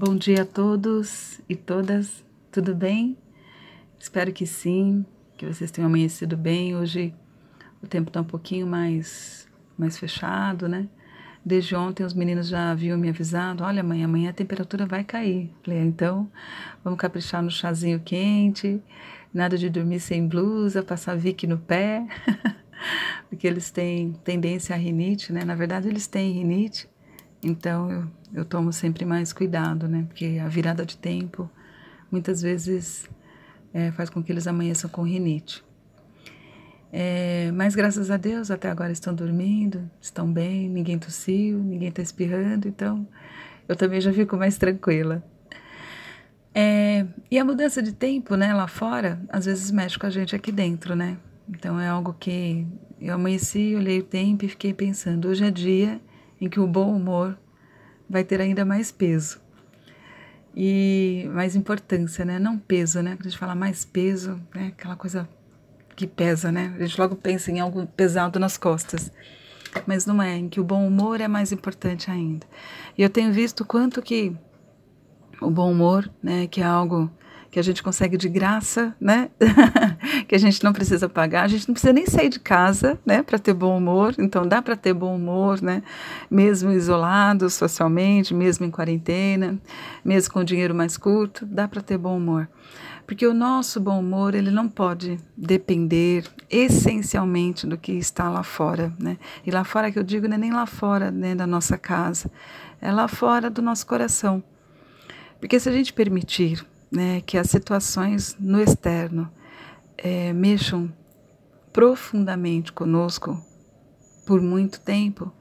Bom dia a todos e todas, tudo bem? Espero que sim, que vocês tenham amanhecido bem. Hoje o tempo está um pouquinho mais, mais fechado, né? Desde ontem os meninos já haviam me avisado: olha, mãe, amanhã a temperatura vai cair. Falei, ah, então vamos caprichar no chazinho quente, nada de dormir sem blusa, passar Vick no pé, porque eles têm tendência à rinite, né? Na verdade, eles têm rinite então eu, eu tomo sempre mais cuidado, né? Porque a virada de tempo muitas vezes é, faz com que eles amanheçam com rinite. É, mas graças a Deus até agora estão dormindo, estão bem, ninguém tossiu, ninguém está espirrando, então eu também já fico mais tranquila. É, e a mudança de tempo, né, lá fora, às vezes mexe com a gente aqui dentro, né? Então é algo que eu amanheci, olhei o tempo e fiquei pensando, hoje é dia em que o bom humor vai ter ainda mais peso e mais importância, né? Não peso, né? Quando a gente fala mais peso, né? Aquela coisa que pesa, né? A gente logo pensa em algo pesado nas costas. Mas não é, em que o bom humor é mais importante ainda. E eu tenho visto quanto que o bom humor, né, que é algo que a gente consegue de graça, né? que a gente não precisa pagar, a gente não precisa nem sair de casa, né, para ter bom humor. Então dá para ter bom humor, né? Mesmo isolado socialmente, mesmo em quarentena, mesmo com dinheiro mais curto, dá para ter bom humor. Porque o nosso bom humor, ele não pode depender essencialmente do que está lá fora, né? E lá fora que eu digo não é nem lá fora, né, da nossa casa, é lá fora do nosso coração. Porque se a gente permitir né, que as situações no externo é, mexam profundamente conosco por muito tempo,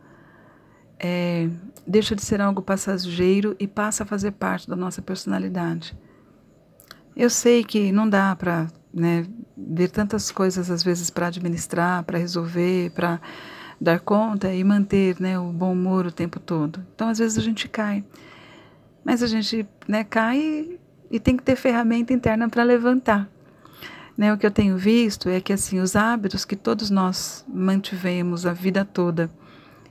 é, deixa de ser algo passageiro e passa a fazer parte da nossa personalidade. Eu sei que não dá para né, ver tantas coisas às vezes para administrar, para resolver, para dar conta e manter né, o bom humor o tempo todo. Então às vezes a gente cai, mas a gente né, cai e tem que ter ferramenta interna para levantar. Né, o que eu tenho visto é que assim os hábitos que todos nós mantivemos a vida toda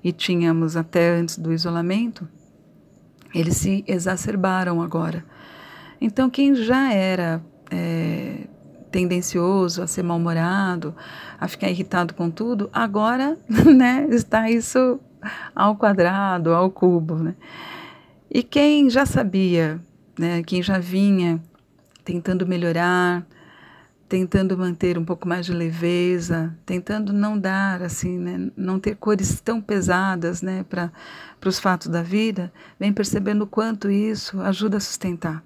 e tínhamos até antes do isolamento, eles se exacerbaram agora. Então quem já era é, tendencioso a ser mal-humorado, a ficar irritado com tudo, agora né, está isso ao quadrado, ao cubo. Né? E quem já sabia né? Quem já vinha tentando melhorar, tentando manter um pouco mais de leveza, tentando não dar assim, né, não ter cores tão pesadas, né, para para os fatos da vida, vem percebendo o quanto isso ajuda a sustentar.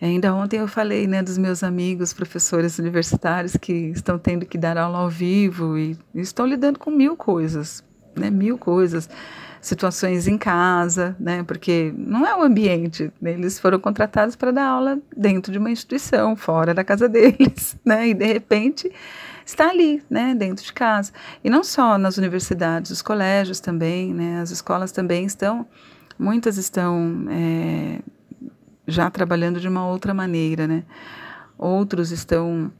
Ainda ontem eu falei, né, dos meus amigos professores universitários que estão tendo que dar aula ao vivo e, e estão lidando com mil coisas, né, mil coisas situações em casa, né? Porque não é o ambiente. Né? Eles foram contratados para dar aula dentro de uma instituição, fora da casa deles, né? E de repente está ali, né? Dentro de casa. E não só nas universidades, os colégios também, né? As escolas também estão, muitas estão é, já trabalhando de uma outra maneira, né? Outros estão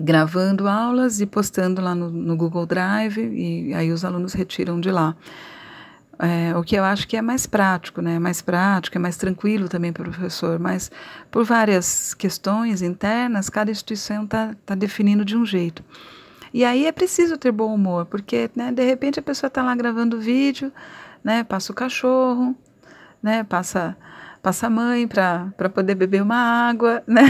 gravando aulas e postando lá no, no Google Drive e aí os alunos retiram de lá. É, o que eu acho que é mais prático, né? Mais prático, é mais tranquilo também para o professor, mas por várias questões internas, cada instituição está tá definindo de um jeito. E aí é preciso ter bom humor, porque né, de repente a pessoa está lá gravando vídeo, né? Passa o cachorro, né? Passa, passa a mãe para poder beber uma água, né?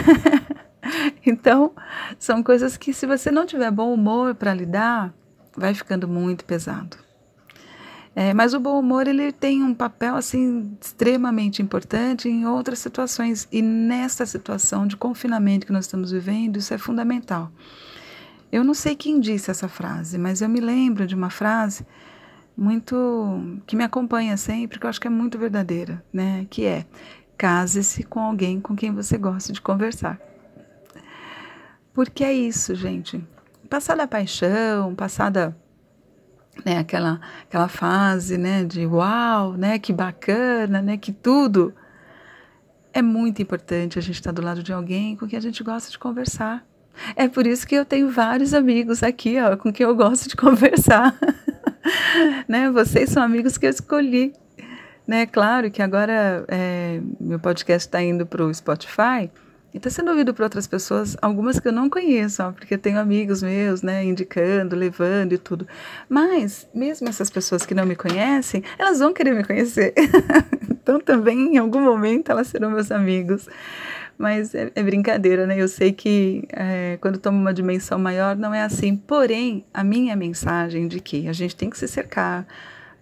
então, são coisas que se você não tiver bom humor para lidar, vai ficando muito pesado. É, mas o bom humor ele tem um papel assim extremamente importante em outras situações e nesta situação de confinamento que nós estamos vivendo isso é fundamental. Eu não sei quem disse essa frase, mas eu me lembro de uma frase muito que me acompanha sempre, que eu acho que é muito verdadeira, né? Que é: case-se com alguém com quem você gosta de conversar. Porque é isso, gente. Passada a paixão, passada né, aquela, aquela fase, né, de uau, né, que bacana, né, que tudo. É muito importante a gente estar do lado de alguém com quem a gente gosta de conversar. É por isso que eu tenho vários amigos aqui, ó, com quem eu gosto de conversar. né, vocês são amigos que eu escolhi, Né? Claro que agora é, meu podcast está indo para o Spotify e está sendo ouvido por outras pessoas, algumas que eu não conheço, ó, porque tenho amigos meus, né, indicando, levando e tudo. Mas, mesmo essas pessoas que não me conhecem, elas vão querer me conhecer. então, também, em algum momento, elas serão meus amigos. Mas é, é brincadeira, né? Eu sei que é, quando toma uma dimensão maior não é assim. Porém, a minha mensagem de que a gente tem que se cercar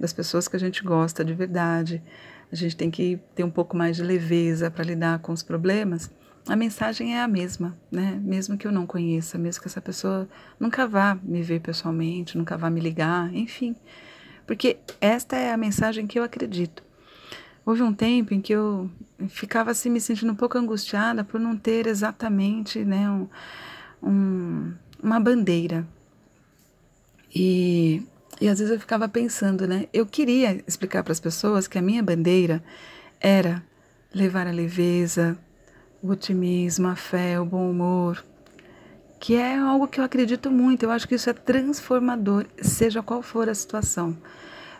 das pessoas que a gente gosta de verdade, a gente tem que ter um pouco mais de leveza para lidar com os problemas. A mensagem é a mesma, né? Mesmo que eu não conheça, mesmo que essa pessoa nunca vá me ver pessoalmente, nunca vá me ligar, enfim. Porque esta é a mensagem que eu acredito. Houve um tempo em que eu ficava assim me sentindo um pouco angustiada por não ter exatamente né, um, um, uma bandeira. E, e às vezes eu ficava pensando, né? Eu queria explicar para as pessoas que a minha bandeira era levar a leveza, o otimismo, a fé, o bom humor, que é algo que eu acredito muito. Eu acho que isso é transformador, seja qual for a situação.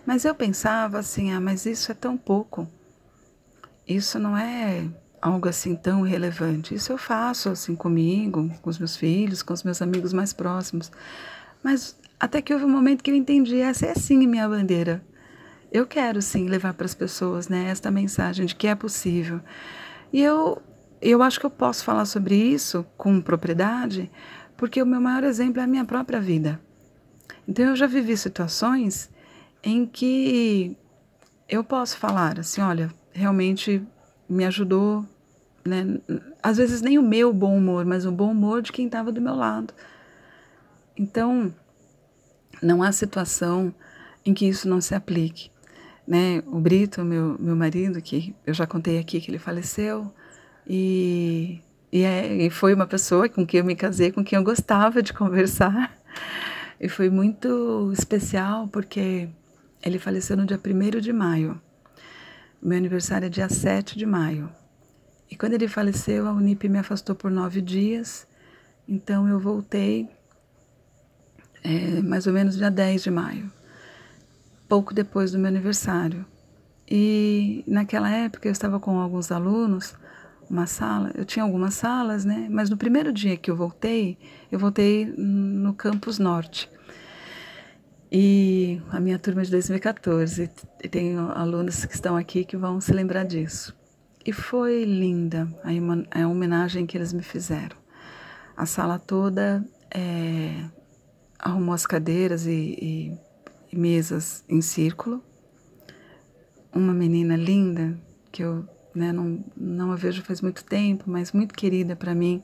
Mas eu pensava assim, ah, mas isso é tão pouco. Isso não é algo assim tão relevante. Isso eu faço assim comigo, com os meus filhos, com os meus amigos mais próximos. Mas até que houve um momento que eu entendi, essa é sim minha bandeira. Eu quero sim levar para as pessoas, né, esta mensagem de que é possível. E eu eu acho que eu posso falar sobre isso com propriedade, porque o meu maior exemplo é a minha própria vida. Então eu já vivi situações em que eu posso falar assim, olha, realmente me ajudou, né? Às vezes nem o meu bom humor, mas o bom humor de quem estava do meu lado. Então, não há situação em que isso não se aplique, né? O Brito, meu meu marido, que eu já contei aqui que ele faleceu e e, é, e foi uma pessoa com quem eu me casei, com quem eu gostava de conversar. E foi muito especial porque ele faleceu no dia 1 de maio. Meu aniversário é dia 7 de maio. E quando ele faleceu, a Unip me afastou por nove dias. Então eu voltei é, mais ou menos dia 10 de maio, pouco depois do meu aniversário. E naquela época eu estava com alguns alunos, uma sala, eu tinha algumas salas, né? Mas no primeiro dia que eu voltei, eu voltei no campus norte. E a minha turma é de 2014, e tenho alunos que estão aqui que vão se lembrar disso. E foi linda a, homenagem que eles me fizeram. A sala toda é, arrumou as cadeiras e, e, e mesas em círculo. Uma menina linda, que eu né, não, não a vejo faz muito tempo, mas muito querida para mim,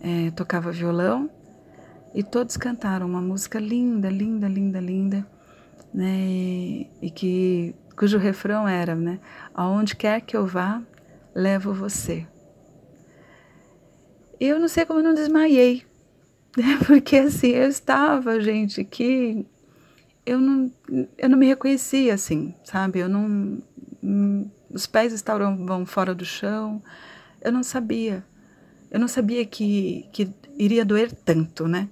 é, tocava violão e todos cantaram uma música linda, linda, linda, linda, né? E, e que cujo refrão era, né? Aonde quer que eu vá, levo você. Eu não sei como eu não desmaiei, né? Porque assim, eu estava, gente, que eu não, eu não me reconhecia assim, sabe? Eu não. Os pés estavam fora do chão, eu não sabia. Eu não sabia que, que iria doer tanto, né?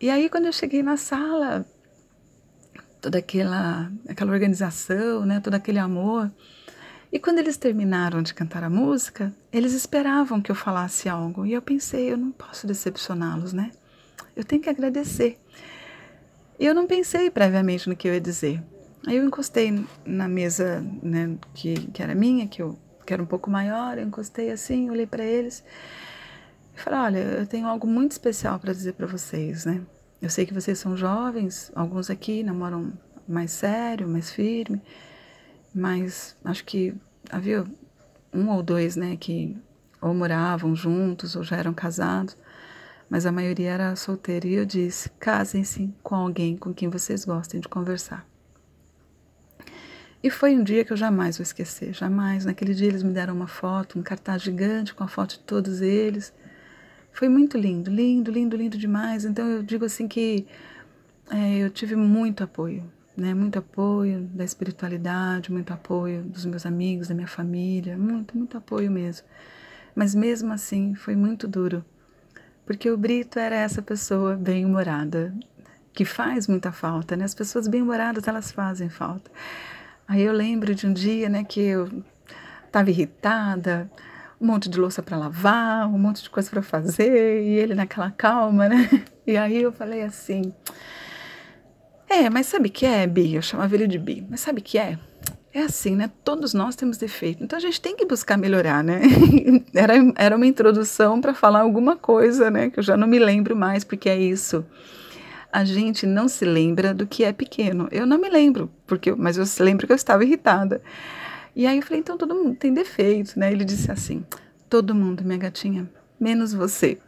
E aí, quando eu cheguei na sala, toda aquela, aquela organização, né, todo aquele amor. E quando eles terminaram de cantar a música, eles esperavam que eu falasse algo. E eu pensei, eu não posso decepcioná-los, né? Eu tenho que agradecer. E eu não pensei previamente no que eu ia dizer. Aí eu encostei na mesa né, que, que era minha, que, eu, que era um pouco maior, eu encostei assim, olhei para eles e falei: Olha, eu tenho algo muito especial para dizer para vocês, né? Eu sei que vocês são jovens, alguns aqui namoram mais sério, mais firme, mas acho que havia um ou dois, né, que ou moravam juntos ou já eram casados, mas a maioria era solteira. E eu disse: casem-se com alguém com quem vocês gostem de conversar. E foi um dia que eu jamais vou esquecer, jamais. Naquele dia eles me deram uma foto, um cartaz gigante com a foto de todos eles. Foi muito lindo, lindo, lindo, lindo demais. Então eu digo assim que é, eu tive muito apoio, né? Muito apoio da espiritualidade, muito apoio dos meus amigos, da minha família, muito, muito apoio mesmo. Mas mesmo assim foi muito duro, porque o Brito era essa pessoa bem-humorada, que faz muita falta, né? As pessoas bem-humoradas, elas fazem falta. Aí eu lembro de um dia, né, que eu estava irritada, um monte de louça para lavar, um monte de coisa para fazer, e ele naquela calma, né? E aí eu falei assim: É, mas sabe que é, Bi? Eu chamava ele de Bi, mas sabe que é? É assim, né? Todos nós temos defeito, então a gente tem que buscar melhorar, né? era, era uma introdução para falar alguma coisa, né? Que eu já não me lembro mais, porque é isso a gente não se lembra do que é pequeno. Eu não me lembro, porque, mas eu lembro que eu estava irritada. E aí eu falei, então todo mundo tem defeito, né? Ele disse assim, todo mundo, minha gatinha, menos você.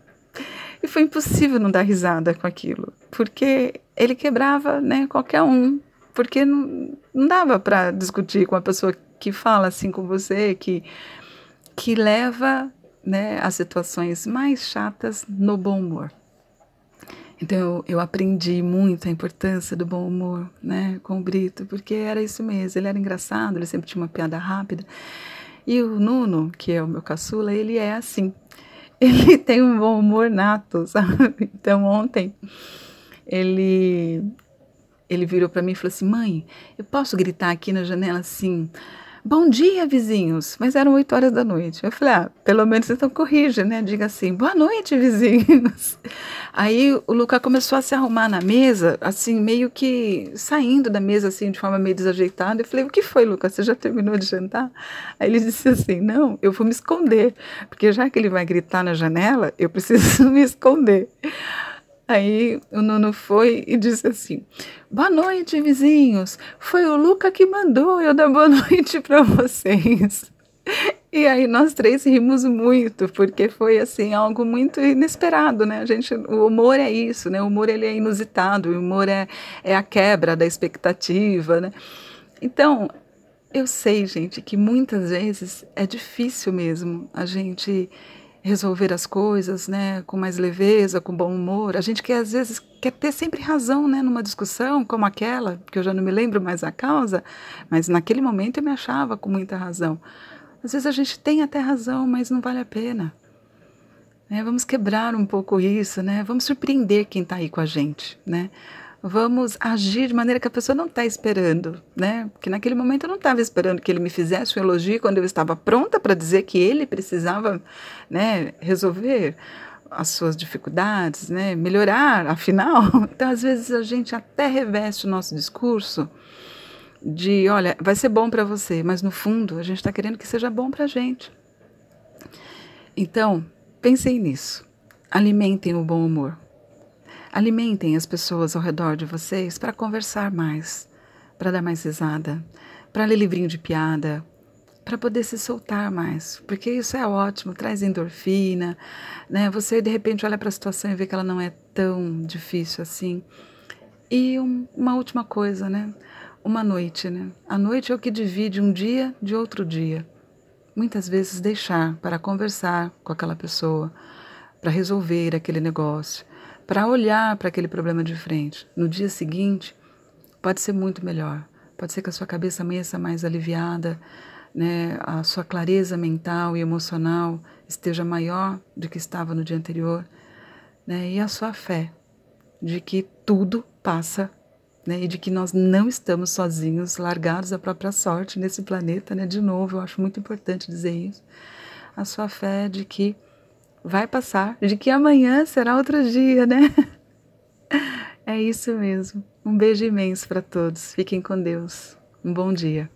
E foi impossível não dar risada com aquilo, porque ele quebrava, né, qualquer um, porque não, não dava para discutir com uma pessoa que fala assim com você, que que leva, né, as situações mais chatas no bom humor. Então eu, eu, aprendi muito a importância do bom humor, né, com o Brito, porque era isso mesmo. Ele era engraçado, ele sempre tinha uma piada rápida. E o Nuno, que é o meu caçula, ele é assim. Ele tem um bom humor nato, sabe? Então ontem ele ele virou para mim e falou assim: "Mãe, eu posso gritar aqui na janela assim: Bom dia, vizinhos. Mas eram 8 horas da noite. Eu falei, ah, pelo menos então corrija, né? Diga assim, boa noite, vizinhos. Aí o Luca começou a se arrumar na mesa, assim, meio que saindo da mesa, assim, de forma meio desajeitada. Eu falei, o que foi, Luca? Você já terminou de jantar? Aí ele disse assim, não, eu vou me esconder, porque já que ele vai gritar na janela, eu preciso me esconder. Aí o Nuno foi e disse assim: Boa noite, vizinhos. Foi o Luca que mandou eu dar boa noite para vocês. E aí nós três rimos muito, porque foi assim algo muito inesperado, né? A gente, o humor é isso, né? O humor ele é inusitado, o humor é, é a quebra da expectativa, né? Então, eu sei, gente, que muitas vezes é difícil mesmo a gente resolver as coisas, né, com mais leveza, com bom humor. A gente quer às vezes quer ter sempre razão, né, numa discussão como aquela, que eu já não me lembro mais a causa, mas naquele momento eu me achava com muita razão. Às vezes a gente tem até razão, mas não vale a pena. É, vamos quebrar um pouco isso, né? Vamos surpreender quem está aí com a gente, né? Vamos agir de maneira que a pessoa não está esperando, né? Porque naquele momento eu não estava esperando que ele me fizesse um elogio quando eu estava pronta para dizer que ele precisava, né, resolver as suas dificuldades, né, melhorar, afinal. Então, às vezes a gente até reveste o nosso discurso de, olha, vai ser bom para você, mas no fundo a gente está querendo que seja bom para a gente. Então, pensem nisso. Alimentem o bom humor. Alimentem as pessoas ao redor de vocês para conversar mais, para dar mais risada, para ler livrinho de piada, para poder se soltar mais, porque isso é ótimo, traz endorfina, né? Você de repente olha para a situação e vê que ela não é tão difícil assim. E um, uma última coisa, né? Uma noite, né? A noite é o que divide um dia de outro dia. Muitas vezes deixar para conversar com aquela pessoa, para resolver aquele negócio, para olhar para aquele problema de frente. No dia seguinte, pode ser muito melhor. Pode ser que a sua cabeça amanheça mais aliviada, né? a sua clareza mental e emocional esteja maior do que estava no dia anterior, né? e a sua fé de que tudo passa né? e de que nós não estamos sozinhos, largados à própria sorte nesse planeta. Né? De novo, eu acho muito importante dizer isso. A sua fé de que vai passar, de que amanhã será outro dia, né? É isso mesmo. Um beijo imenso para todos. Fiquem com Deus. Um bom dia.